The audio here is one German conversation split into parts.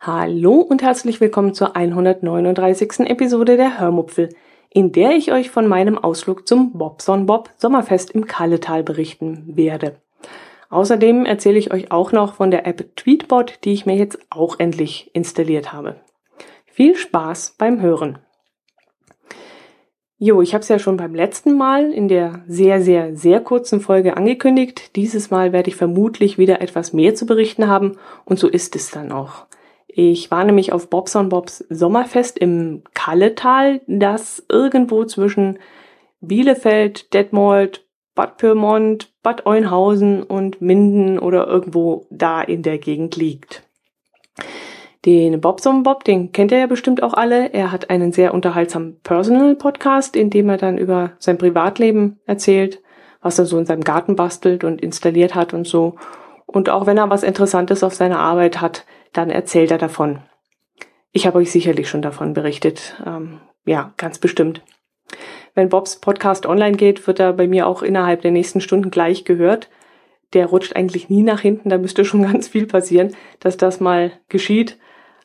Hallo und herzlich willkommen zur 139. Episode der Hörmupfel, in der ich euch von meinem Ausflug zum Bobson Bob Sommerfest im Kalletal berichten werde. Außerdem erzähle ich euch auch noch von der App Tweetbot, die ich mir jetzt auch endlich installiert habe. Viel Spaß beim Hören. Jo, ich habe es ja schon beim letzten Mal in der sehr, sehr, sehr kurzen Folge angekündigt. Dieses Mal werde ich vermutlich wieder etwas mehr zu berichten haben und so ist es dann auch. Ich war nämlich auf Bobson Bobs Sommerfest im Kalletal, das irgendwo zwischen Bielefeld, Detmold, Bad Pyrmont, Bad Oeynhausen und Minden oder irgendwo da in der Gegend liegt. Den Bobson Bob, den kennt ihr ja bestimmt auch alle. Er hat einen sehr unterhaltsamen Personal Podcast, in dem er dann über sein Privatleben erzählt, was er so in seinem Garten bastelt und installiert hat und so. Und auch wenn er was Interessantes auf seiner Arbeit hat, dann erzählt er davon. Ich habe euch sicherlich schon davon berichtet. Ähm, ja, ganz bestimmt. Wenn Bobs Podcast online geht, wird er bei mir auch innerhalb der nächsten Stunden gleich gehört. Der rutscht eigentlich nie nach hinten, da müsste schon ganz viel passieren, dass das mal geschieht.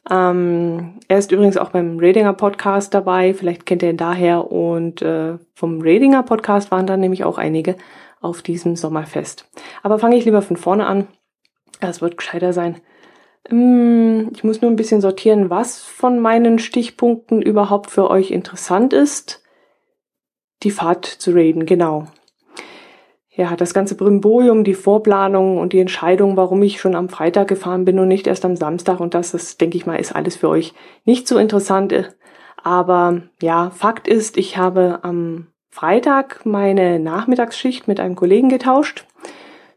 Ähm, er ist übrigens auch beim Radinger Podcast dabei, vielleicht kennt ihr ihn daher. Und äh, vom Radinger Podcast waren dann nämlich auch einige auf diesem Sommerfest. Aber fange ich lieber von vorne an. Es wird gescheiter sein. Ähm, ich muss nur ein bisschen sortieren, was von meinen Stichpunkten überhaupt für euch interessant ist. Die Fahrt zu Raiden, genau ja, das ganze Brimborium, die Vorplanung und die Entscheidung, warum ich schon am Freitag gefahren bin und nicht erst am Samstag und das, das denke ich mal, ist alles für euch nicht so interessant. Aber ja, Fakt ist, ich habe am Freitag meine Nachmittagsschicht mit einem Kollegen getauscht,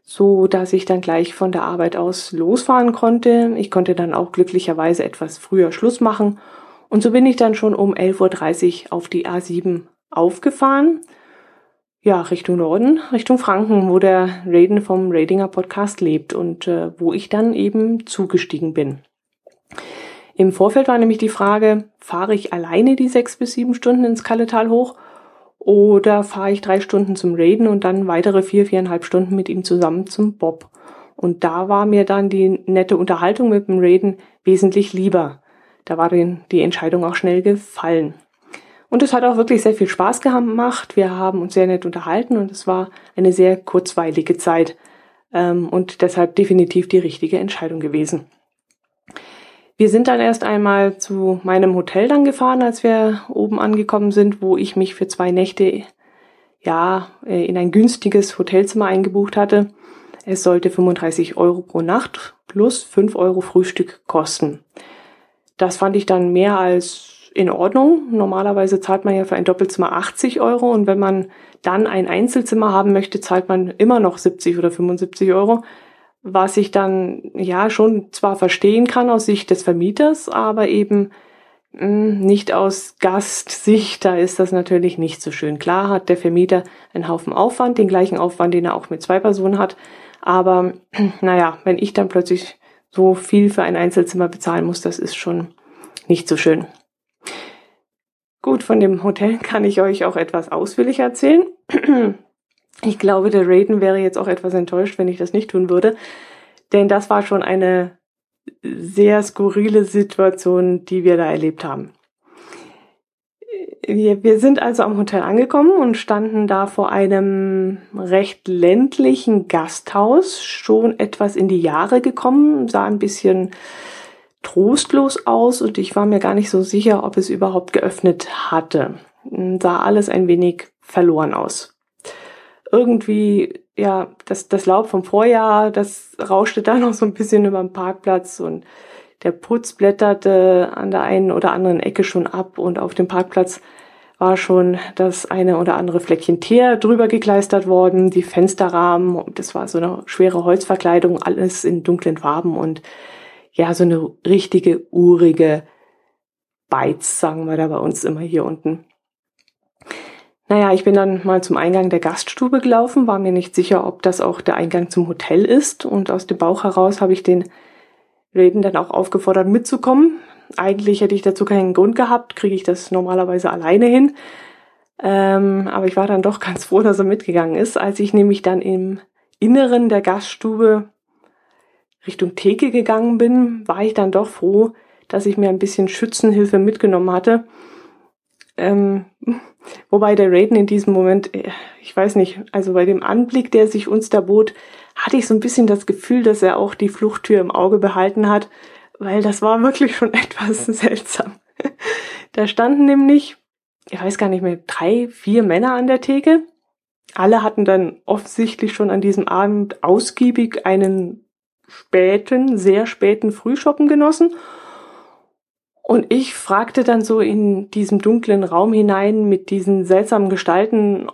so dass ich dann gleich von der Arbeit aus losfahren konnte. Ich konnte dann auch glücklicherweise etwas früher Schluss machen und so bin ich dann schon um 11.30 Uhr auf die A7 aufgefahren ja, Richtung Norden, Richtung Franken, wo der Raiden vom Radinger Podcast lebt und äh, wo ich dann eben zugestiegen bin. Im Vorfeld war nämlich die Frage, fahre ich alleine die sechs bis sieben Stunden ins Kalletal hoch oder fahre ich drei Stunden zum Raiden und dann weitere vier, viereinhalb Stunden mit ihm zusammen zum Bob. Und da war mir dann die nette Unterhaltung mit dem Raiden wesentlich lieber. Da war die Entscheidung auch schnell gefallen. Und es hat auch wirklich sehr viel Spaß gemacht. Wir haben uns sehr nett unterhalten und es war eine sehr kurzweilige Zeit ähm, und deshalb definitiv die richtige Entscheidung gewesen. Wir sind dann erst einmal zu meinem Hotel dann gefahren, als wir oben angekommen sind, wo ich mich für zwei Nächte ja äh, in ein günstiges Hotelzimmer eingebucht hatte. Es sollte 35 Euro pro Nacht plus 5 Euro Frühstück kosten. Das fand ich dann mehr als in Ordnung. Normalerweise zahlt man ja für ein Doppelzimmer 80 Euro und wenn man dann ein Einzelzimmer haben möchte, zahlt man immer noch 70 oder 75 Euro. Was ich dann ja schon zwar verstehen kann aus Sicht des Vermieters, aber eben hm, nicht aus Gastsicht, da ist das natürlich nicht so schön. Klar hat der Vermieter einen Haufen Aufwand, den gleichen Aufwand, den er auch mit zwei Personen hat. Aber naja, wenn ich dann plötzlich so viel für ein Einzelzimmer bezahlen muss, das ist schon nicht so schön. Gut, von dem Hotel kann ich euch auch etwas ausführlicher erzählen. Ich glaube, der Raiden wäre jetzt auch etwas enttäuscht, wenn ich das nicht tun würde. Denn das war schon eine sehr skurrile Situation, die wir da erlebt haben. Wir, wir sind also am Hotel angekommen und standen da vor einem recht ländlichen Gasthaus, schon etwas in die Jahre gekommen, sah ein bisschen trostlos aus und ich war mir gar nicht so sicher, ob es überhaupt geöffnet hatte. Sah alles ein wenig verloren aus. Irgendwie, ja, das, das Laub vom Vorjahr, das rauschte da noch so ein bisschen über den Parkplatz und der Putz blätterte an der einen oder anderen Ecke schon ab und auf dem Parkplatz war schon das eine oder andere Fleckchen Teer drüber gekleistert worden, die Fensterrahmen, das war so eine schwere Holzverkleidung, alles in dunklen Farben und ja, so eine richtige urige Beiz, sagen wir da bei uns immer hier unten. Naja, ich bin dann mal zum Eingang der Gaststube gelaufen, war mir nicht sicher, ob das auch der Eingang zum Hotel ist. Und aus dem Bauch heraus habe ich den Reden dann auch aufgefordert, mitzukommen. Eigentlich hätte ich dazu keinen Grund gehabt, kriege ich das normalerweise alleine hin. Ähm, aber ich war dann doch ganz froh, dass er mitgegangen ist. Als ich nämlich dann im Inneren der Gaststube Richtung Theke gegangen bin, war ich dann doch froh, dass ich mir ein bisschen Schützenhilfe mitgenommen hatte. Ähm, wobei der Raiden in diesem Moment, äh, ich weiß nicht, also bei dem Anblick, der sich uns da bot, hatte ich so ein bisschen das Gefühl, dass er auch die Fluchttür im Auge behalten hat, weil das war wirklich schon etwas seltsam. Da standen nämlich, ich weiß gar nicht mehr, drei, vier Männer an der Theke. Alle hatten dann offensichtlich schon an diesem Abend ausgiebig einen späten, sehr späten Frühschoppen genossen. Und ich fragte dann so in diesem dunklen Raum hinein mit diesen seltsamen Gestalten,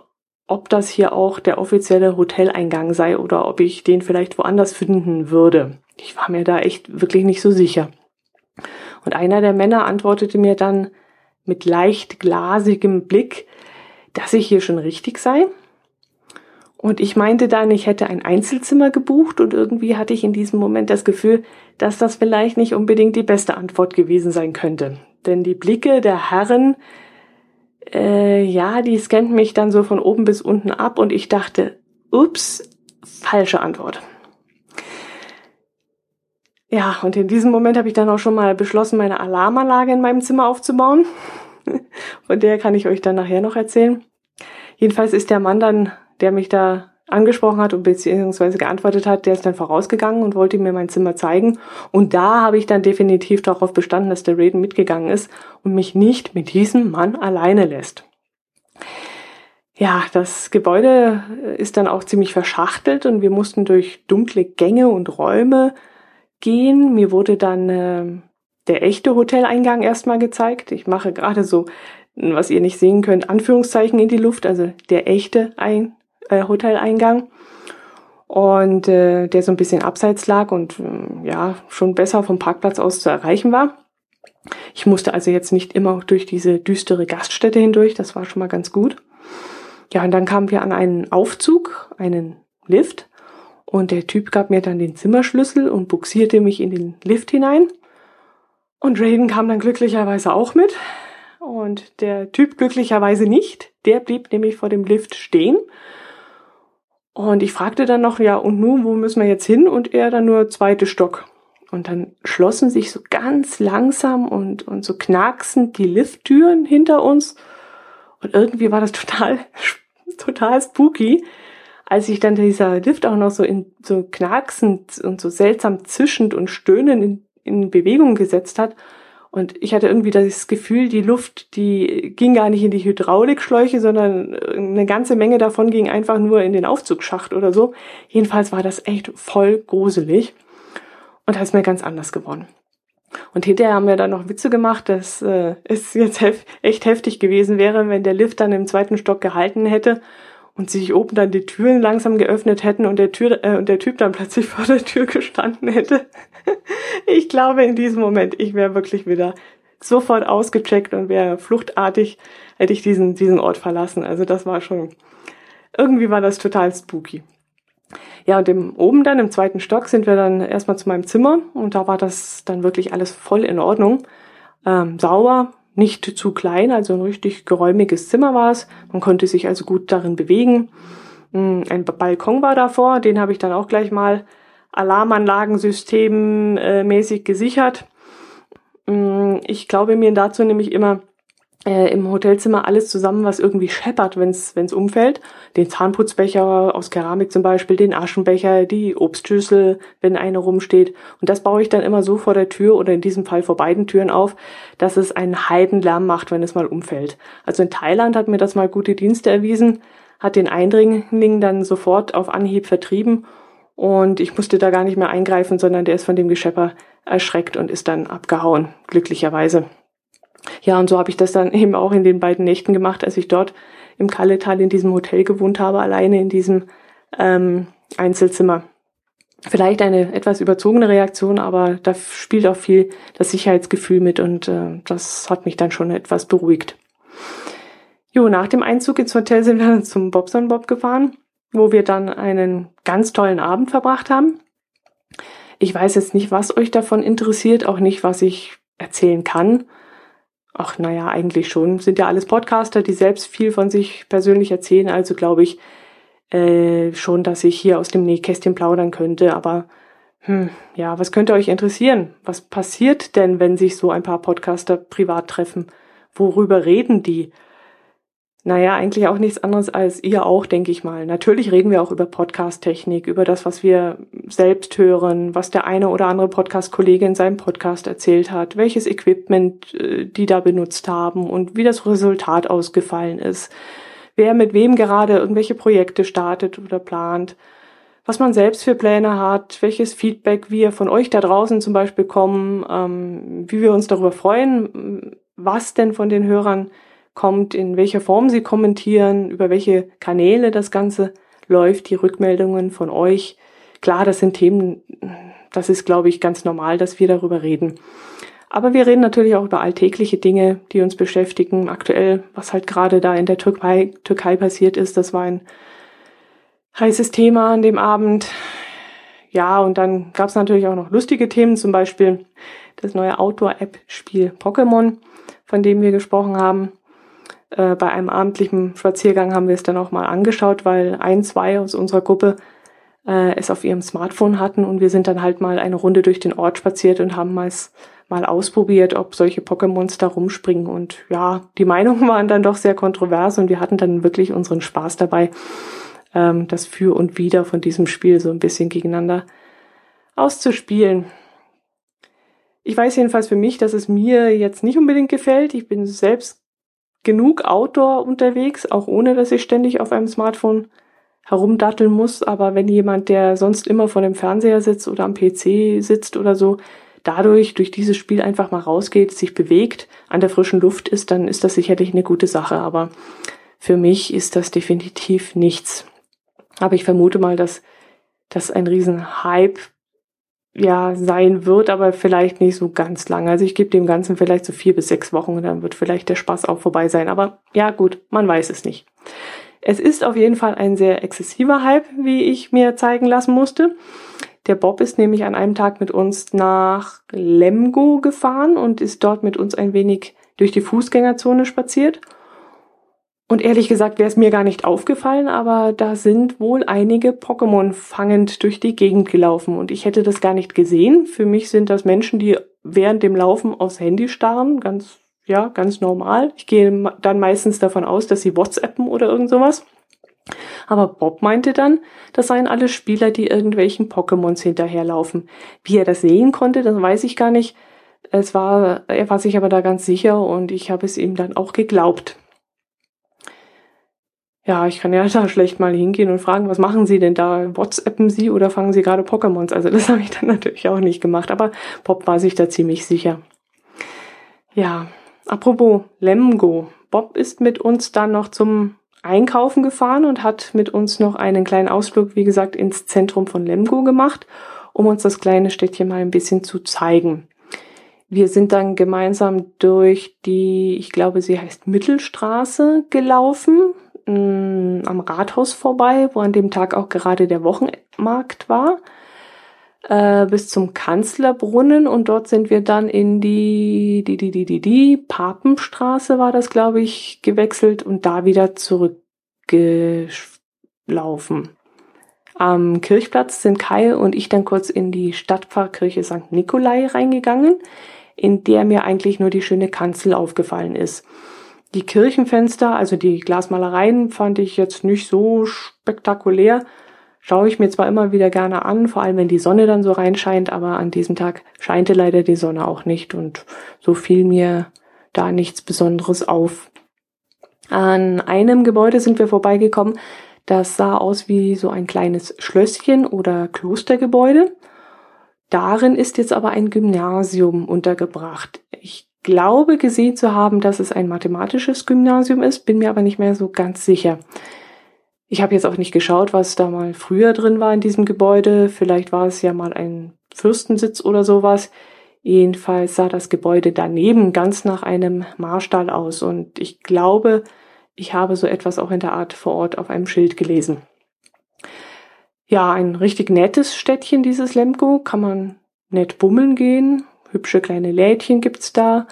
ob das hier auch der offizielle Hoteleingang sei oder ob ich den vielleicht woanders finden würde. Ich war mir da echt wirklich nicht so sicher. Und einer der Männer antwortete mir dann mit leicht glasigem Blick, dass ich hier schon richtig sei. Und ich meinte dann, ich hätte ein Einzelzimmer gebucht und irgendwie hatte ich in diesem Moment das Gefühl, dass das vielleicht nicht unbedingt die beste Antwort gewesen sein könnte. Denn die Blicke der Herren äh, ja, die scannt mich dann so von oben bis unten ab und ich dachte, ups, falsche Antwort. Ja, und in diesem Moment habe ich dann auch schon mal beschlossen, meine Alarmanlage in meinem Zimmer aufzubauen. Von der kann ich euch dann nachher noch erzählen. Jedenfalls ist der Mann dann, der mich da angesprochen hat und beziehungsweise geantwortet hat, der ist dann vorausgegangen und wollte mir mein Zimmer zeigen. Und da habe ich dann definitiv darauf bestanden, dass der Raiden mitgegangen ist und mich nicht mit diesem Mann alleine lässt. Ja, das Gebäude ist dann auch ziemlich verschachtelt und wir mussten durch dunkle Gänge und Räume gehen. Mir wurde dann äh, der echte Hoteleingang erstmal gezeigt. Ich mache gerade so, was ihr nicht sehen könnt, Anführungszeichen in die Luft, also der echte Ein äh, Hoteleingang und äh, der so ein bisschen abseits lag und äh, ja schon besser vom Parkplatz aus zu erreichen war. Ich musste also jetzt nicht immer durch diese düstere Gaststätte hindurch, das war schon mal ganz gut. Ja, und dann kamen wir an einen Aufzug, einen Lift und der Typ gab mir dann den Zimmerschlüssel und buxierte mich in den Lift hinein. Und Raiden kam dann glücklicherweise auch mit. Und der Typ glücklicherweise nicht. Der blieb nämlich vor dem Lift stehen und ich fragte dann noch, ja, und nun, wo müssen wir jetzt hin? Und er dann nur zweite Stock. Und dann schlossen sich so ganz langsam und, und so knacksend die Lifttüren hinter uns. Und irgendwie war das total, total spooky, als sich dann dieser Lift auch noch so in so knacksend und so seltsam zischend und stöhnend in, in Bewegung gesetzt hat. Und ich hatte irgendwie das Gefühl, die Luft, die ging gar nicht in die Hydraulikschläuche, sondern eine ganze Menge davon ging einfach nur in den Aufzugsschacht oder so. Jedenfalls war das echt voll gruselig. Und da ist mir ganz anders geworden. Und hinterher haben wir dann noch Witze gemacht, dass äh, es jetzt hef echt heftig gewesen wäre, wenn der Lift dann im zweiten Stock gehalten hätte und sich oben dann die Türen langsam geöffnet hätten und der, Tür, äh, und der Typ dann plötzlich vor der Tür gestanden hätte. ich glaube in diesem Moment, ich wäre wirklich wieder sofort ausgecheckt und wäre fluchtartig, hätte ich diesen, diesen Ort verlassen. Also das war schon, irgendwie war das total spooky. Ja, und im, oben dann im zweiten Stock sind wir dann erstmal zu meinem Zimmer und da war das dann wirklich alles voll in Ordnung. Ähm, sauber, nicht zu klein, also ein richtig geräumiges Zimmer war es. Man konnte sich also gut darin bewegen. Hm, ein Balkon war davor, den habe ich dann auch gleich mal Alarmanlagensystem äh, mäßig gesichert. Hm, ich glaube mir dazu nämlich immer, äh, im Hotelzimmer alles zusammen, was irgendwie scheppert, wenn es umfällt. Den Zahnputzbecher aus Keramik zum Beispiel, den Aschenbecher, die Obstschüssel, wenn eine rumsteht. Und das baue ich dann immer so vor der Tür oder in diesem Fall vor beiden Türen auf, dass es einen Heidenlärm macht, wenn es mal umfällt. Also in Thailand hat mir das mal gute Dienste erwiesen, hat den Eindringling dann sofort auf Anhieb vertrieben und ich musste da gar nicht mehr eingreifen, sondern der ist von dem Geschepper erschreckt und ist dann abgehauen, glücklicherweise. Ja, und so habe ich das dann eben auch in den beiden Nächten gemacht, als ich dort im Kalletal in diesem Hotel gewohnt habe, alleine in diesem ähm, Einzelzimmer. Vielleicht eine etwas überzogene Reaktion, aber da spielt auch viel das Sicherheitsgefühl mit und äh, das hat mich dann schon etwas beruhigt. Jo, nach dem Einzug ins Hotel sind wir dann zum Bobson Bob gefahren, wo wir dann einen ganz tollen Abend verbracht haben. Ich weiß jetzt nicht, was euch davon interessiert, auch nicht, was ich erzählen kann. Ach naja, eigentlich schon, sind ja alles Podcaster, die selbst viel von sich persönlich erzählen, also glaube ich äh, schon, dass ich hier aus dem Nähkästchen plaudern könnte, aber hm, ja, was könnte euch interessieren? Was passiert denn, wenn sich so ein paar Podcaster privat treffen? Worüber reden die? Naja, eigentlich auch nichts anderes als ihr auch, denke ich mal. Natürlich reden wir auch über Podcast-Technik, über das, was wir selbst hören, was der eine oder andere Podcast-Kollege in seinem Podcast erzählt hat, welches Equipment äh, die da benutzt haben und wie das Resultat ausgefallen ist, wer mit wem gerade irgendwelche Projekte startet oder plant, was man selbst für Pläne hat, welches Feedback wir von euch da draußen zum Beispiel kommen, ähm, wie wir uns darüber freuen, was denn von den Hörern kommt, in welcher Form sie kommentieren, über welche Kanäle das Ganze läuft, die Rückmeldungen von euch. Klar, das sind Themen, das ist, glaube ich, ganz normal, dass wir darüber reden. Aber wir reden natürlich auch über alltägliche Dinge, die uns beschäftigen. Aktuell, was halt gerade da in der Türkei, Türkei passiert ist, das war ein heißes Thema an dem Abend. Ja, und dann gab es natürlich auch noch lustige Themen, zum Beispiel das neue Outdoor-App-Spiel Pokémon, von dem wir gesprochen haben. Äh, bei einem abendlichen Spaziergang haben wir es dann auch mal angeschaut, weil ein, zwei aus unserer Gruppe äh, es auf ihrem Smartphone hatten und wir sind dann halt mal eine Runde durch den Ort spaziert und haben mal, mal ausprobiert, ob solche Pokémons da rumspringen. Und ja, die Meinungen waren dann doch sehr kontrovers und wir hatten dann wirklich unseren Spaß dabei, ähm, das Für und Wider von diesem Spiel so ein bisschen gegeneinander auszuspielen. Ich weiß jedenfalls für mich, dass es mir jetzt nicht unbedingt gefällt. Ich bin selbst genug Outdoor unterwegs, auch ohne dass ich ständig auf einem Smartphone herumdatteln muss. Aber wenn jemand, der sonst immer vor dem Fernseher sitzt oder am PC sitzt oder so, dadurch durch dieses Spiel einfach mal rausgeht, sich bewegt, an der frischen Luft ist, dann ist das sicherlich eine gute Sache. Aber für mich ist das definitiv nichts. Aber ich vermute mal, dass das ein Riesenhype ja sein wird, aber vielleicht nicht so ganz lang. Also ich gebe dem Ganzen vielleicht so vier bis sechs Wochen und dann wird vielleicht der Spaß auch vorbei sein. Aber ja, gut, man weiß es nicht. Es ist auf jeden Fall ein sehr exzessiver Hype, wie ich mir zeigen lassen musste. Der Bob ist nämlich an einem Tag mit uns nach Lemgo gefahren und ist dort mit uns ein wenig durch die Fußgängerzone spaziert. Und ehrlich gesagt wäre es mir gar nicht aufgefallen, aber da sind wohl einige Pokémon fangend durch die Gegend gelaufen und ich hätte das gar nicht gesehen. Für mich sind das Menschen, die während dem Laufen aufs Handy starren, ganz, ja, ganz normal. Ich gehe dann meistens davon aus, dass sie WhatsAppen oder irgend sowas. Aber Bob meinte dann, das seien alle Spieler, die irgendwelchen Pokémons hinterherlaufen. Wie er das sehen konnte, das weiß ich gar nicht. Es war, er war sich aber da ganz sicher und ich habe es ihm dann auch geglaubt ja, ich kann ja da schlecht mal hingehen und fragen, was machen Sie denn da? WhatsAppen Sie oder fangen Sie gerade Pokémons? Also das habe ich dann natürlich auch nicht gemacht, aber Bob war sich da ziemlich sicher. Ja, apropos Lemgo. Bob ist mit uns dann noch zum Einkaufen gefahren und hat mit uns noch einen kleinen Ausflug, wie gesagt, ins Zentrum von Lemgo gemacht, um uns das kleine Städtchen mal ein bisschen zu zeigen. Wir sind dann gemeinsam durch die, ich glaube, sie heißt Mittelstraße gelaufen mh, am Rathaus vorbei, wo an dem Tag auch gerade der Wochenmarkt war, äh, bis zum Kanzlerbrunnen und dort sind wir dann in die, die, die, die, die, die Papenstraße war das, glaube ich, gewechselt und da wieder zurückgelaufen. Am Kirchplatz sind Kai und ich dann kurz in die Stadtpfarrkirche St. Nikolai reingegangen, in der mir eigentlich nur die schöne Kanzel aufgefallen ist. Die Kirchenfenster, also die Glasmalereien, fand ich jetzt nicht so spektakulär. Schaue ich mir zwar immer wieder gerne an, vor allem wenn die Sonne dann so reinscheint, aber an diesem Tag scheinte leider die Sonne auch nicht und so fiel mir da nichts Besonderes auf. An einem Gebäude sind wir vorbeigekommen, das sah aus wie so ein kleines Schlösschen oder Klostergebäude. Darin ist jetzt aber ein Gymnasium untergebracht. Ich glaube gesehen zu haben, dass es ein mathematisches Gymnasium ist, bin mir aber nicht mehr so ganz sicher. Ich habe jetzt auch nicht geschaut, was da mal früher drin war in diesem Gebäude. Vielleicht war es ja mal ein Fürstensitz oder sowas. Jedenfalls sah das Gebäude daneben ganz nach einem Marstall aus und ich glaube, ich habe so etwas auch in der Art vor Ort auf einem Schild gelesen. Ja, ein richtig nettes Städtchen, dieses Lemko, kann man nett bummeln gehen, hübsche kleine Lädchen gibt's da.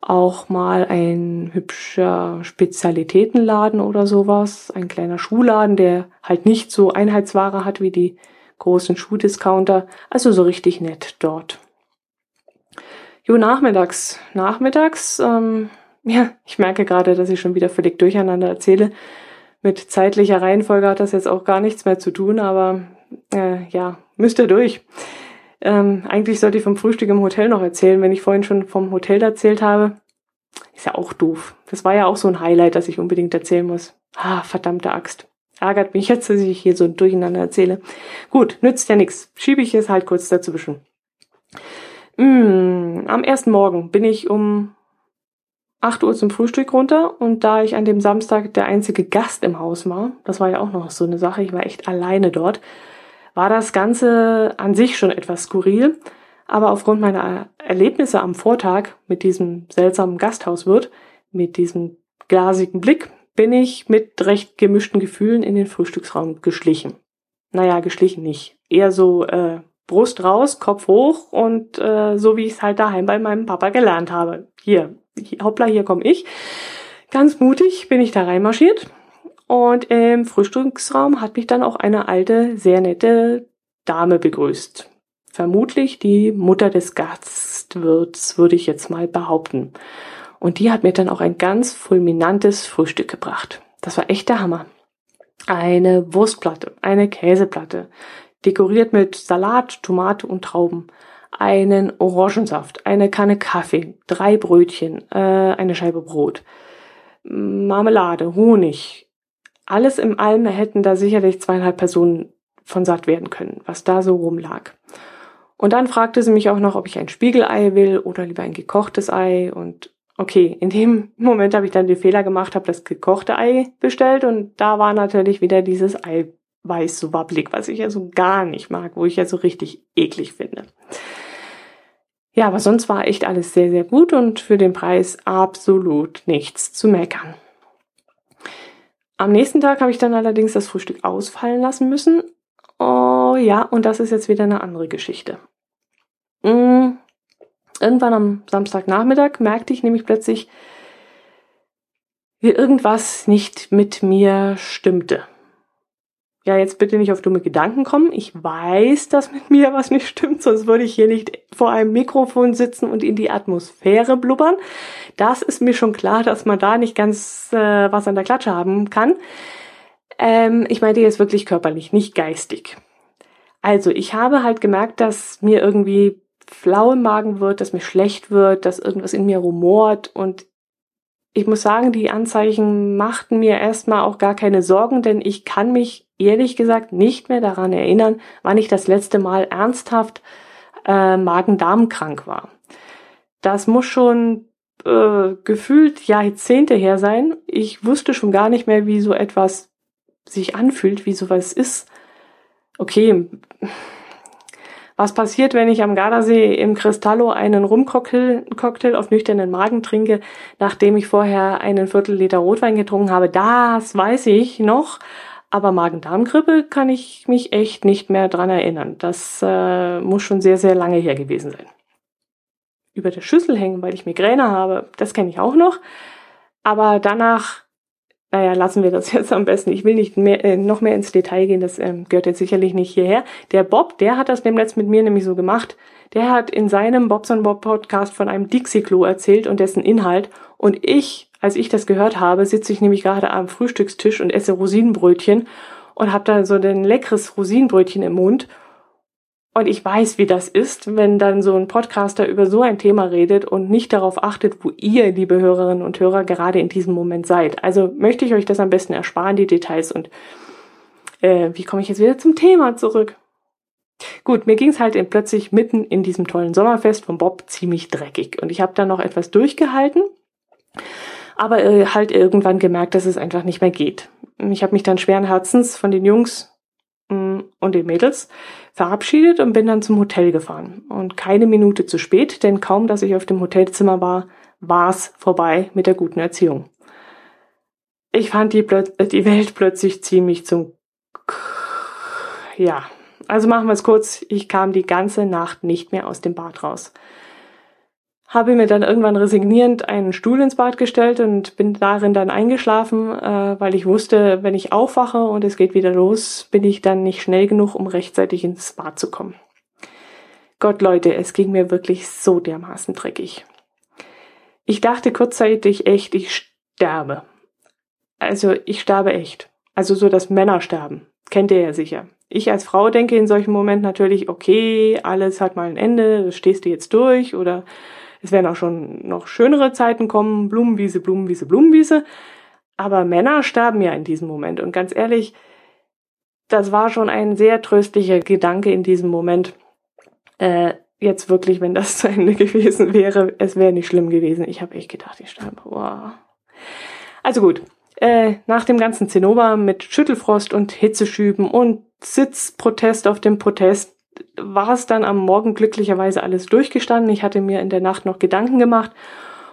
auch mal ein hübscher Spezialitätenladen oder sowas, ein kleiner Schuhladen, der halt nicht so Einheitsware hat wie die großen Schuhdiscounter, also so richtig nett dort. Jo, nachmittags. Nachmittags, ähm, ja, ich merke gerade, dass ich schon wieder völlig durcheinander erzähle. Mit zeitlicher Reihenfolge hat das jetzt auch gar nichts mehr zu tun, aber äh, ja, müsst ihr durch. Ähm, eigentlich sollte ich vom Frühstück im Hotel noch erzählen, wenn ich vorhin schon vom Hotel erzählt habe. Ist ja auch doof. Das war ja auch so ein Highlight, das ich unbedingt erzählen muss. Ah, verdammte Axt. Ärgert mich jetzt, dass ich hier so durcheinander erzähle. Gut, nützt ja nichts. Schiebe ich es halt kurz dazwischen. Mm, am ersten Morgen bin ich um 8 Uhr zum Frühstück runter und da ich an dem Samstag der einzige Gast im Haus war, das war ja auch noch so eine Sache, ich war echt alleine dort, war das Ganze an sich schon etwas skurril, aber aufgrund meiner Erlebnisse am Vortag mit diesem seltsamen Gasthauswirt, mit diesem glasigen Blick, bin ich mit recht gemischten Gefühlen in den Frühstücksraum geschlichen. Naja, geschlichen nicht. Eher so äh, Brust raus, Kopf hoch und äh, so wie ich es halt daheim bei meinem Papa gelernt habe. Hier, hoppla, hier komme ich. Ganz mutig bin ich da reinmarschiert und im Frühstücksraum hat mich dann auch eine alte, sehr nette Dame begrüßt. Vermutlich die Mutter des Gastwirts, würde ich jetzt mal behaupten. Und die hat mir dann auch ein ganz fulminantes Frühstück gebracht. Das war echt der Hammer. Eine Wurstplatte, eine Käseplatte, dekoriert mit Salat, Tomate und Trauben, einen Orangensaft, eine Kanne Kaffee, drei Brötchen, äh, eine Scheibe Brot, Marmelade, Honig, alles im allem hätten da sicherlich zweieinhalb Personen von satt werden können, was da so rumlag. Und dann fragte sie mich auch noch, ob ich ein Spiegelei will oder lieber ein gekochtes Ei. Und okay, in dem Moment habe ich dann den Fehler gemacht, habe das gekochte Ei bestellt und da war natürlich wieder dieses Eiweiß so wabbelig, was ich ja so gar nicht mag, wo ich ja so richtig eklig finde. Ja, aber sonst war echt alles sehr, sehr gut und für den Preis absolut nichts zu meckern. Am nächsten Tag habe ich dann allerdings das Frühstück ausfallen lassen müssen. Oh ja, und das ist jetzt wieder eine andere Geschichte. Mm, irgendwann am Samstagnachmittag merkte ich nämlich plötzlich, wie irgendwas nicht mit mir stimmte ja, jetzt bitte nicht auf dumme Gedanken kommen. Ich weiß, dass mit mir was nicht stimmt, sonst würde ich hier nicht vor einem Mikrofon sitzen und in die Atmosphäre blubbern. Das ist mir schon klar, dass man da nicht ganz äh, was an der Klatsche haben kann. Ähm, ich meinte jetzt wirklich körperlich, nicht geistig. Also, ich habe halt gemerkt, dass mir irgendwie flau im Magen wird, dass mir schlecht wird, dass irgendwas in mir rumort und ich muss sagen, die Anzeichen machten mir erstmal auch gar keine Sorgen, denn ich kann mich ehrlich gesagt nicht mehr daran erinnern, wann ich das letzte Mal ernsthaft äh, Magen-Darm-krank war. Das muss schon äh, gefühlt Jahrzehnte her sein. Ich wusste schon gar nicht mehr, wie so etwas sich anfühlt, wie sowas ist. Okay, was passiert, wenn ich am Gardasee im Cristallo einen Rumcocktail Cocktail auf nüchternen Magen trinke, nachdem ich vorher einen Viertel Liter Rotwein getrunken habe? Das weiß ich noch. Aber Magen-Darm-Grippe kann ich mich echt nicht mehr dran erinnern. Das äh, muss schon sehr, sehr lange her gewesen sein. Über der Schüssel hängen, weil ich Migräne habe, das kenne ich auch noch. Aber danach, naja, lassen wir das jetzt am besten. Ich will nicht mehr, äh, noch mehr ins Detail gehen, das ähm, gehört jetzt sicherlich nicht hierher. Der Bob, der hat das demnächst mit mir nämlich so gemacht. Der hat in seinem Bobson Bob Podcast von einem Dixie-Klo erzählt und dessen Inhalt. Und ich als ich das gehört habe, sitze ich nämlich gerade am Frühstückstisch und esse Rosinenbrötchen und habe da so ein leckeres Rosinenbrötchen im Mund. Und ich weiß, wie das ist, wenn dann so ein Podcaster über so ein Thema redet und nicht darauf achtet, wo ihr, liebe Hörerinnen und Hörer, gerade in diesem Moment seid. Also möchte ich euch das am besten ersparen, die Details. Und äh, wie komme ich jetzt wieder zum Thema zurück? Gut, mir ging es halt in, plötzlich mitten in diesem tollen Sommerfest von Bob ziemlich dreckig. Und ich habe dann noch etwas durchgehalten aber äh, halt irgendwann gemerkt, dass es einfach nicht mehr geht. Ich habe mich dann schweren Herzens von den Jungs und den Mädels verabschiedet und bin dann zum Hotel gefahren. Und keine Minute zu spät, denn kaum, dass ich auf dem Hotelzimmer war, war es vorbei mit der guten Erziehung. Ich fand die, die Welt plötzlich ziemlich zum... Ja, also machen wir es kurz. Ich kam die ganze Nacht nicht mehr aus dem Bad raus. Habe mir dann irgendwann resignierend einen Stuhl ins Bad gestellt und bin darin dann eingeschlafen, äh, weil ich wusste, wenn ich aufwache und es geht wieder los, bin ich dann nicht schnell genug, um rechtzeitig ins Bad zu kommen. Gott, Leute, es ging mir wirklich so dermaßen dreckig. Ich dachte kurzzeitig echt, ich sterbe. Also ich sterbe echt. Also so, dass Männer sterben. Kennt ihr ja sicher. Ich als Frau denke in solchen Momenten natürlich, okay, alles hat mal ein Ende, stehst du jetzt durch oder es werden auch schon noch schönere Zeiten kommen, Blumenwiese, Blumenwiese, Blumenwiese. Aber Männer sterben ja in diesem Moment. Und ganz ehrlich, das war schon ein sehr tröstlicher Gedanke in diesem Moment. Äh, jetzt wirklich, wenn das zu Ende gewesen wäre, es wäre nicht schlimm gewesen. Ich habe echt gedacht, ich sterbe. Wow. Also gut, äh, nach dem ganzen Zinnober mit Schüttelfrost und Hitzeschüben und Sitzprotest auf dem Protest war es dann am Morgen glücklicherweise alles durchgestanden. Ich hatte mir in der Nacht noch Gedanken gemacht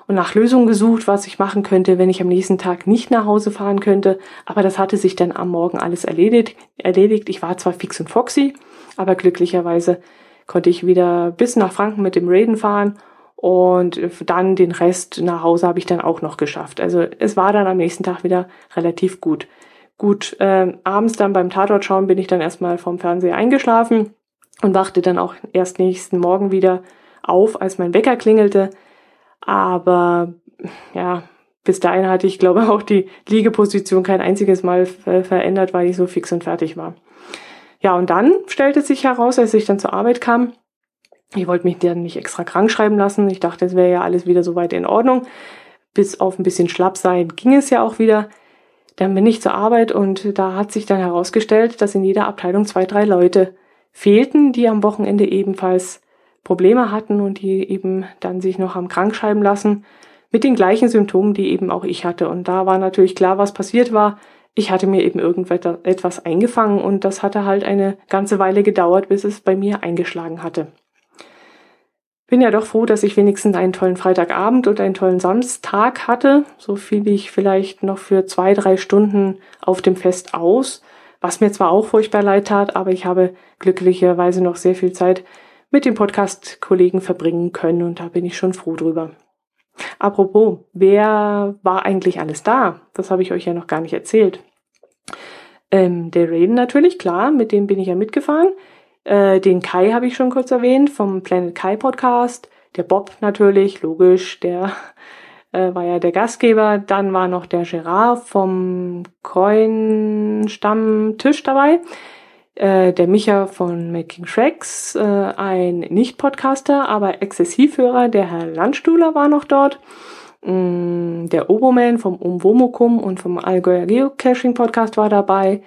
und nach Lösungen gesucht, was ich machen könnte, wenn ich am nächsten Tag nicht nach Hause fahren könnte. Aber das hatte sich dann am Morgen alles erledigt. erledigt. Ich war zwar fix und foxy, aber glücklicherweise konnte ich wieder bis nach Franken mit dem Raiden fahren und dann den Rest nach Hause habe ich dann auch noch geschafft. Also es war dann am nächsten Tag wieder relativ gut. Gut, äh, abends dann beim Tatort schauen bin ich dann erstmal vom Fernseher eingeschlafen und wachte dann auch erst nächsten Morgen wieder auf, als mein Wecker klingelte. Aber ja, bis dahin hatte ich, glaube auch die Liegeposition kein einziges Mal verändert, weil ich so fix und fertig war. Ja, und dann stellte sich heraus, als ich dann zur Arbeit kam, ich wollte mich dann nicht extra krank schreiben lassen. Ich dachte, es wäre ja alles wieder soweit in Ordnung. Bis auf ein bisschen schlapp sein ging es ja auch wieder. Dann bin ich zur Arbeit und da hat sich dann herausgestellt, dass in jeder Abteilung zwei, drei Leute fehlten, die am Wochenende ebenfalls Probleme hatten und die eben dann sich noch am krank schreiben lassen mit den gleichen Symptomen, die eben auch ich hatte. Und da war natürlich klar, was passiert war. Ich hatte mir eben irgendetwas eingefangen und das hatte halt eine ganze Weile gedauert, bis es bei mir eingeschlagen hatte. Bin ja doch froh, dass ich wenigstens einen tollen Freitagabend und einen tollen Samstag hatte. So fiel ich vielleicht noch für zwei, drei Stunden auf dem Fest aus was mir zwar auch furchtbar leid tat, aber ich habe glücklicherweise noch sehr viel Zeit mit den Podcast-Kollegen verbringen können und da bin ich schon froh drüber. Apropos, wer war eigentlich alles da? Das habe ich euch ja noch gar nicht erzählt. Ähm, der Raiden natürlich, klar, mit dem bin ich ja mitgefahren. Äh, den Kai habe ich schon kurz erwähnt vom Planet Kai Podcast. Der Bob natürlich, logisch, der war ja der Gastgeber. Dann war noch der Gerard vom Coin-Stammtisch dabei. Äh, der Micha von Making Shreks, äh, ein Nicht-Podcaster, aber Exzessivhörer, der Herr Landstuhler war noch dort. Mm, der Oboman vom Umwomukum und vom Allgäuer Geocaching Podcast war dabei.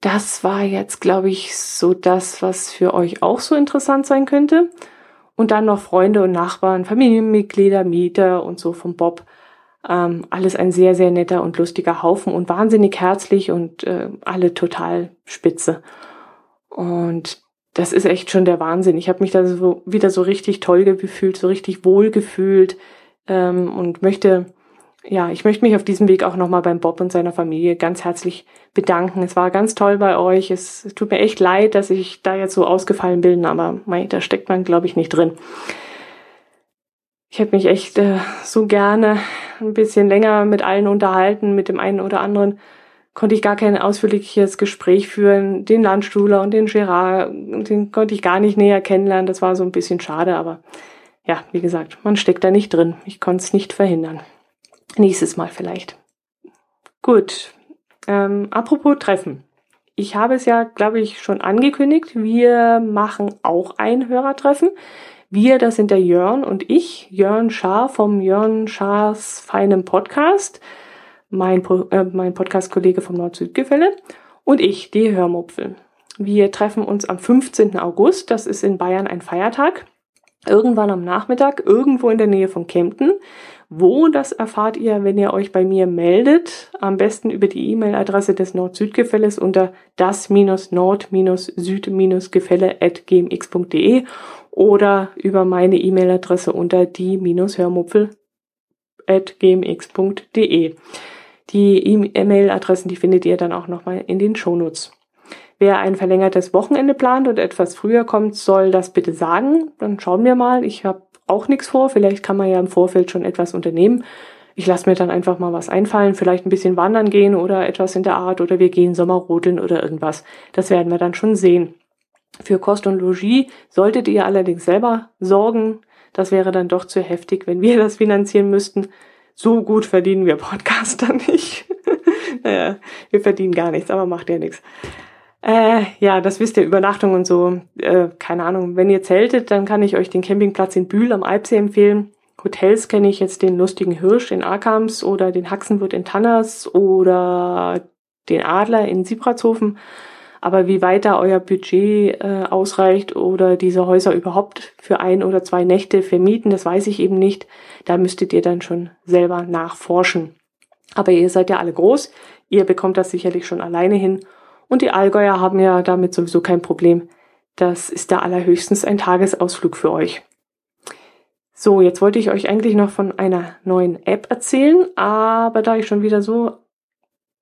Das war jetzt, glaube ich, so das, was für euch auch so interessant sein könnte und dann noch Freunde und Nachbarn, Familienmitglieder, Mieter und so vom Bob. Ähm, alles ein sehr, sehr netter und lustiger Haufen und wahnsinnig herzlich und äh, alle total spitze. Und das ist echt schon der Wahnsinn. Ich habe mich da so wieder so richtig toll gefühlt, so richtig wohl gefühlt ähm, und möchte ja, ich möchte mich auf diesem Weg auch nochmal beim Bob und seiner Familie ganz herzlich bedanken. Es war ganz toll bei euch. Es, tut mir echt leid, dass ich da jetzt so ausgefallen bin, aber mei, da steckt man, glaube ich, nicht drin. Ich hätte mich echt äh, so gerne ein bisschen länger mit allen unterhalten, mit dem einen oder anderen konnte ich gar kein ausführliches Gespräch führen. Den Landstuhler und den Gerard, den konnte ich gar nicht näher kennenlernen. Das war so ein bisschen schade, aber ja, wie gesagt, man steckt da nicht drin. Ich konnte es nicht verhindern. Nächstes Mal vielleicht. Gut. Ähm, apropos Treffen. Ich habe es ja, glaube ich, schon angekündigt. Wir machen auch ein Hörertreffen. Wir, das sind der Jörn und ich, Jörn Schaar vom Jörn Schaars feinem Podcast, mein, äh, mein Podcast-Kollege vom Nord-Süd-Gefälle und ich, die Hörmupfel. Wir treffen uns am 15. August, das ist in Bayern ein Feiertag, irgendwann am Nachmittag, irgendwo in der Nähe von Kempten. Wo, das erfahrt ihr, wenn ihr euch bei mir meldet. Am besten über die E-Mail-Adresse des Nord-Süd-Gefälles unter das-nord-süd-gefälle at gmx.de oder über meine E-Mail-Adresse unter die-hörmupfel at gmx.de. Die E-Mail-Adressen, die findet ihr dann auch nochmal in den Shownotes. Wer ein verlängertes Wochenende plant und etwas früher kommt, soll das bitte sagen. Dann schauen wir mal. Ich habe auch nichts vor. Vielleicht kann man ja im Vorfeld schon etwas unternehmen. Ich lasse mir dann einfach mal was einfallen, vielleicht ein bisschen wandern gehen oder etwas in der Art oder wir gehen Sommerrodeln oder irgendwas. Das werden wir dann schon sehen. Für Kost und Logis solltet ihr allerdings selber sorgen. Das wäre dann doch zu heftig, wenn wir das finanzieren müssten. So gut verdienen wir Podcaster nicht. naja, wir verdienen gar nichts, aber macht ja nichts. Äh, ja, das wisst ihr, Übernachtung und so. Äh, keine Ahnung. Wenn ihr zeltet, dann kann ich euch den Campingplatz in Bühl am Alpsee empfehlen. Hotels kenne ich jetzt den Lustigen Hirsch in Arkams oder den Haxenwirt in Tanners oder den Adler in Siebratshofen. Aber wie weit da euer Budget äh, ausreicht oder diese Häuser überhaupt für ein oder zwei Nächte vermieten, das weiß ich eben nicht. Da müsstet ihr dann schon selber nachforschen. Aber ihr seid ja alle groß, ihr bekommt das sicherlich schon alleine hin. Und die Allgäuer haben ja damit sowieso kein Problem. Das ist da allerhöchstens ein Tagesausflug für euch. So, jetzt wollte ich euch eigentlich noch von einer neuen App erzählen, aber da ich schon wieder so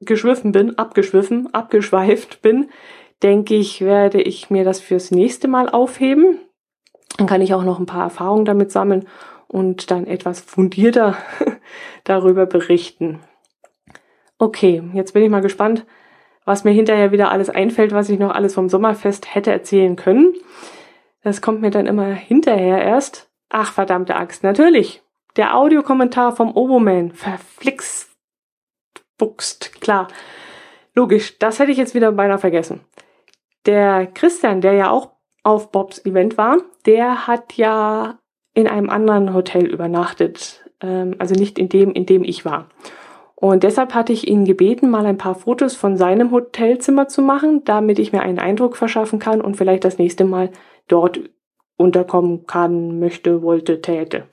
geschwiffen bin, abgeschwiffen, abgeschweift bin, denke ich, werde ich mir das fürs nächste Mal aufheben. Dann kann ich auch noch ein paar Erfahrungen damit sammeln und dann etwas fundierter darüber berichten. Okay, jetzt bin ich mal gespannt, was mir hinterher wieder alles einfällt, was ich noch alles vom Sommerfest hätte erzählen können. Das kommt mir dann immer hinterher erst. Ach, verdammte Axt, natürlich. Der Audiokommentar vom Oboman. Verflixt buchst, klar. Logisch, das hätte ich jetzt wieder beinahe vergessen. Der Christian, der ja auch auf Bobs Event war, der hat ja in einem anderen Hotel übernachtet. Ähm, also nicht in dem, in dem ich war. Und deshalb hatte ich ihn gebeten, mal ein paar Fotos von seinem Hotelzimmer zu machen, damit ich mir einen Eindruck verschaffen kann und vielleicht das nächste Mal dort unterkommen kann, möchte, wollte, täte.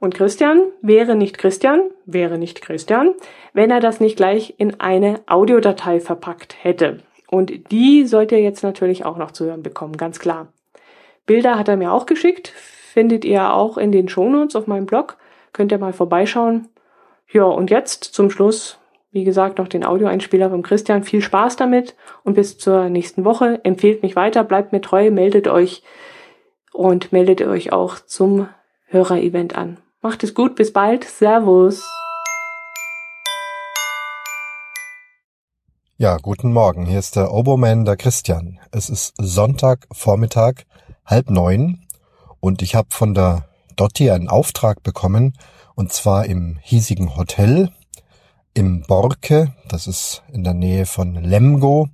Und Christian wäre nicht Christian, wäre nicht Christian, wenn er das nicht gleich in eine Audiodatei verpackt hätte. Und die sollt ihr jetzt natürlich auch noch zu hören bekommen, ganz klar. Bilder hat er mir auch geschickt, findet ihr auch in den Shownotes auf meinem Blog. Könnt ihr mal vorbeischauen. Ja, und jetzt zum Schluss, wie gesagt, noch den Audioeinspieler vom Christian. Viel Spaß damit und bis zur nächsten Woche. Empfehlt mich weiter, bleibt mir treu, meldet euch und meldet euch auch zum Hörerevent an. Macht es gut, bis bald. Servus. Ja, guten Morgen. Hier ist der Oberman, der Christian. Es ist Sonntag, Vormittag, halb neun und ich habe von der Dotti einen Auftrag bekommen und zwar im hiesigen Hotel im Borke, das ist in der Nähe von Lemgo,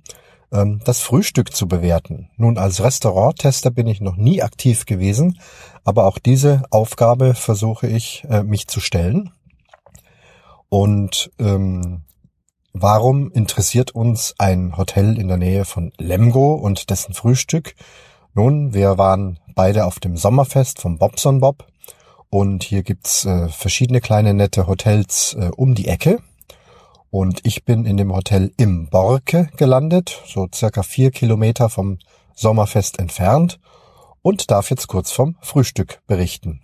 ähm, das Frühstück zu bewerten. Nun, als Restauranttester bin ich noch nie aktiv gewesen, aber auch diese Aufgabe versuche ich, äh, mich zu stellen. Und ähm, warum interessiert uns ein Hotel in der Nähe von Lemgo und dessen Frühstück? Nun, wir waren beide auf dem Sommerfest vom Bobson Bob und hier gibt's äh, verschiedene kleine nette Hotels äh, um die Ecke. Und ich bin in dem Hotel im Borke gelandet, so circa vier Kilometer vom Sommerfest entfernt und darf jetzt kurz vom Frühstück berichten.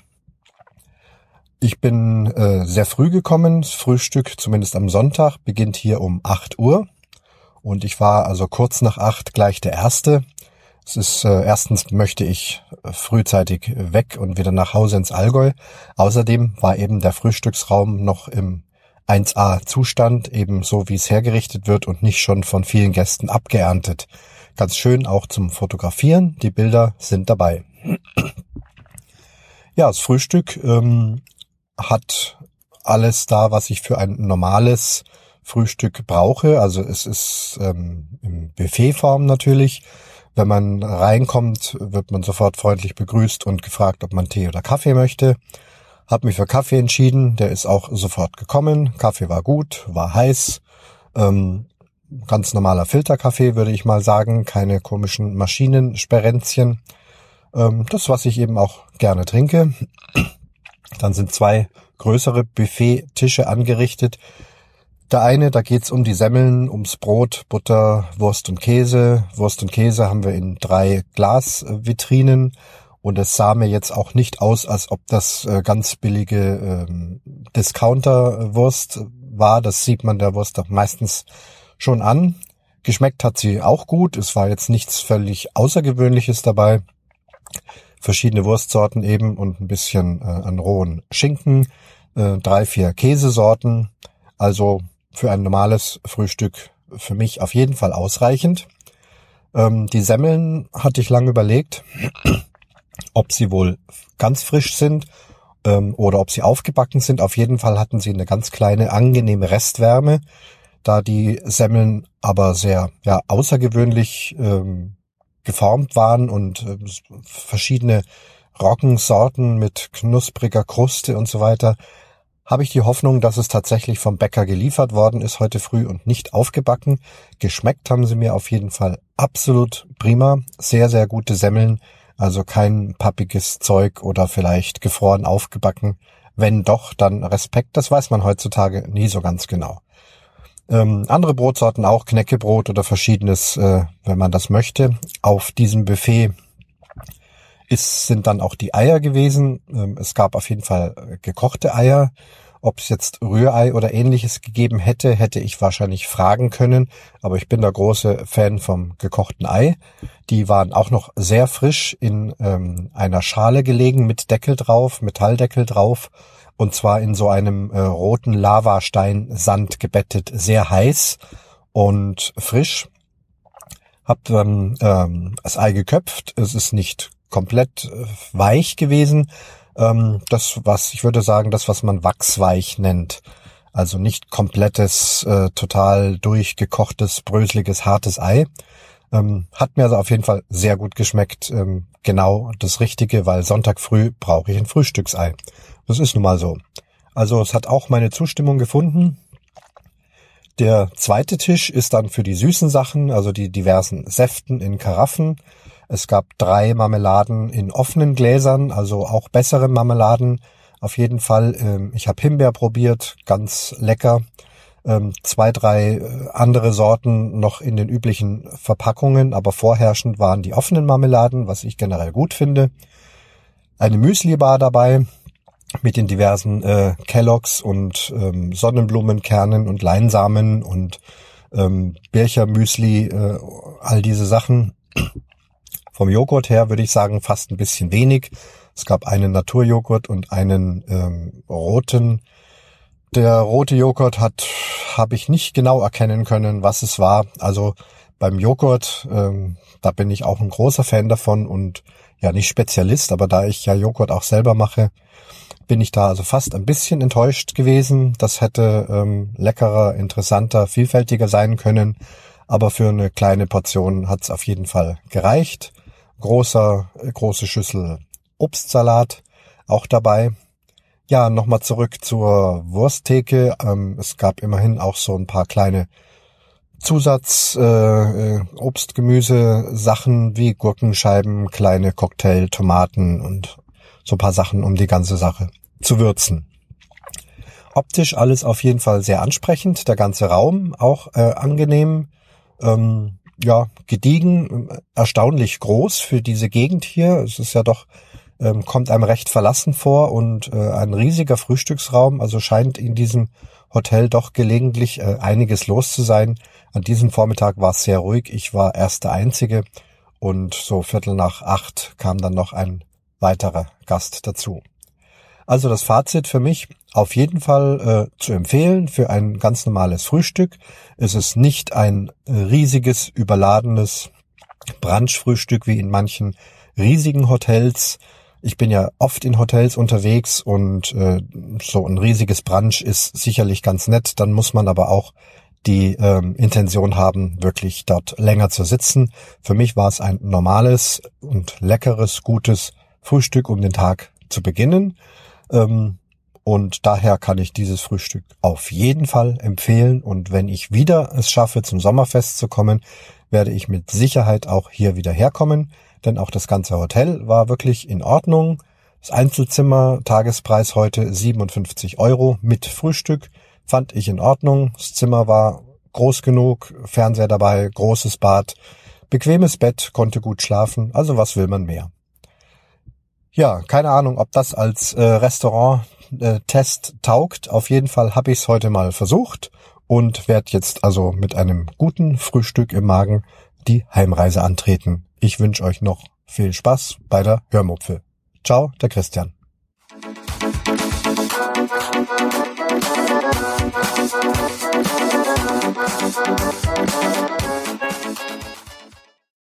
Ich bin äh, sehr früh gekommen. Das Frühstück, zumindest am Sonntag, beginnt hier um 8 Uhr. Und ich war also kurz nach acht gleich der Erste. Es ist äh, erstens möchte ich äh, frühzeitig weg und wieder nach Hause ins Allgäu. Außerdem war eben der Frühstücksraum noch im 1a Zustand, eben so wie es hergerichtet wird und nicht schon von vielen Gästen abgeerntet. Ganz schön auch zum Fotografieren. Die Bilder sind dabei. Ja, das Frühstück ähm, hat alles da, was ich für ein normales Frühstück brauche. Also es ist ähm, in Buffetform natürlich. Wenn man reinkommt, wird man sofort freundlich begrüßt und gefragt, ob man Tee oder Kaffee möchte. Hab mich für Kaffee entschieden, der ist auch sofort gekommen. Kaffee war gut, war heiß. Ähm, ganz normaler Filterkaffee, würde ich mal sagen. Keine komischen Maschinensperenzchen. Ähm, das, was ich eben auch gerne trinke. Dann sind zwei größere Buffet-Tische angerichtet der eine, da geht's um die Semmeln, ums Brot, Butter, Wurst und Käse. Wurst und Käse haben wir in drei Glasvitrinen und es sah mir jetzt auch nicht aus, als ob das äh, ganz billige ähm, Discounter-Wurst war. Das sieht man der Wurst doch meistens schon an. Geschmeckt hat sie auch gut. Es war jetzt nichts völlig Außergewöhnliches dabei. verschiedene Wurstsorten eben und ein bisschen äh, an rohen Schinken, äh, drei, vier Käsesorten. Also für ein normales Frühstück für mich auf jeden Fall ausreichend. Ähm, die Semmeln hatte ich lange überlegt, ob sie wohl ganz frisch sind ähm, oder ob sie aufgebacken sind. Auf jeden Fall hatten sie eine ganz kleine, angenehme Restwärme, da die Semmeln aber sehr ja, außergewöhnlich ähm, geformt waren und äh, verschiedene Roggensorten mit knuspriger Kruste und so weiter, habe ich die Hoffnung, dass es tatsächlich vom Bäcker geliefert worden ist heute früh und nicht aufgebacken. Geschmeckt haben sie mir auf jeden Fall absolut prima. Sehr, sehr gute Semmeln. Also kein pappiges Zeug oder vielleicht gefroren aufgebacken. Wenn doch, dann Respekt. Das weiß man heutzutage nie so ganz genau. Ähm, andere Brotsorten auch, Knäckebrot oder verschiedenes, äh, wenn man das möchte. Auf diesem Buffet ist, sind dann auch die Eier gewesen. Ähm, es gab auf jeden Fall äh, gekochte Eier. Ob es jetzt Rührei oder ähnliches gegeben hätte, hätte ich wahrscheinlich fragen können. Aber ich bin der große Fan vom gekochten Ei. Die waren auch noch sehr frisch in ähm, einer Schale gelegen mit Deckel drauf, Metalldeckel drauf. Und zwar in so einem äh, roten Lavastein-Sand gebettet, sehr heiß und frisch. Hab dann ähm, das Ei geköpft. Es ist nicht komplett äh, weich gewesen. Ähm, das, was ich würde sagen, das, was man wachsweich nennt. Also nicht komplettes, äh, total durchgekochtes, bröseliges, hartes Ei. Ähm, hat mir also auf jeden Fall sehr gut geschmeckt. Ähm, genau das Richtige, weil Sonntag früh brauche ich ein Frühstücksei. Das ist nun mal so. Also es hat auch meine Zustimmung gefunden. Der zweite Tisch ist dann für die süßen Sachen, also die diversen Säften in Karaffen. Es gab drei Marmeladen in offenen Gläsern, also auch bessere Marmeladen. Auf jeden Fall. Ähm, ich habe Himbeer probiert, ganz lecker. Ähm, zwei, drei äh, andere Sorten noch in den üblichen Verpackungen, aber vorherrschend waren die offenen Marmeladen, was ich generell gut finde. Eine Müsli-Bar dabei mit den diversen äh, Kelloggs und ähm, Sonnenblumenkernen und Leinsamen und ähm, Bircher Müsli, äh, all diese Sachen. Vom Joghurt her würde ich sagen fast ein bisschen wenig. Es gab einen Naturjoghurt und einen ähm, roten. Der rote Joghurt hat, habe ich nicht genau erkennen können, was es war. Also beim Joghurt, ähm, da bin ich auch ein großer Fan davon und ja nicht Spezialist, aber da ich ja Joghurt auch selber mache, bin ich da also fast ein bisschen enttäuscht gewesen. Das hätte ähm, leckerer, interessanter, vielfältiger sein können. Aber für eine kleine Portion hat es auf jeden Fall gereicht großer, große Schüssel Obstsalat auch dabei. Ja, nochmal zurück zur Wursttheke. Ähm, es gab immerhin auch so ein paar kleine Zusatz äh, äh, Obstgemüse Sachen wie Gurkenscheiben, kleine Cocktail Tomaten und so ein paar Sachen, um die ganze Sache zu würzen. Optisch alles auf jeden Fall sehr ansprechend, der ganze Raum auch äh, angenehm. Ähm, ja, gediegen, erstaunlich groß für diese Gegend hier. Es ist ja doch, ähm, kommt einem recht verlassen vor und äh, ein riesiger Frühstücksraum. Also scheint in diesem Hotel doch gelegentlich äh, einiges los zu sein. An diesem Vormittag war es sehr ruhig. Ich war erst der Einzige und so Viertel nach acht kam dann noch ein weiterer Gast dazu. Also das Fazit für mich auf jeden Fall äh, zu empfehlen für ein ganz normales Frühstück. Es ist nicht ein riesiges, überladenes Brunchfrühstück wie in manchen riesigen Hotels. Ich bin ja oft in Hotels unterwegs und äh, so ein riesiges Brunch ist sicherlich ganz nett. Dann muss man aber auch die ähm, Intention haben, wirklich dort länger zu sitzen. Für mich war es ein normales und leckeres, gutes Frühstück, um den Tag zu beginnen. Ähm, und daher kann ich dieses Frühstück auf jeden Fall empfehlen. Und wenn ich wieder es schaffe, zum Sommerfest zu kommen, werde ich mit Sicherheit auch hier wieder herkommen. Denn auch das ganze Hotel war wirklich in Ordnung. Das Einzelzimmer, Tagespreis heute 57 Euro mit Frühstück, fand ich in Ordnung. Das Zimmer war groß genug, Fernseher dabei, großes Bad, bequemes Bett, konnte gut schlafen. Also was will man mehr? Ja, keine Ahnung, ob das als äh, Restaurant-Test äh, Test taugt. Auf jeden Fall habe ich es heute mal versucht und werde jetzt also mit einem guten Frühstück im Magen die Heimreise antreten. Ich wünsche euch noch viel Spaß bei der Hörmupfel. Ciao, der Christian.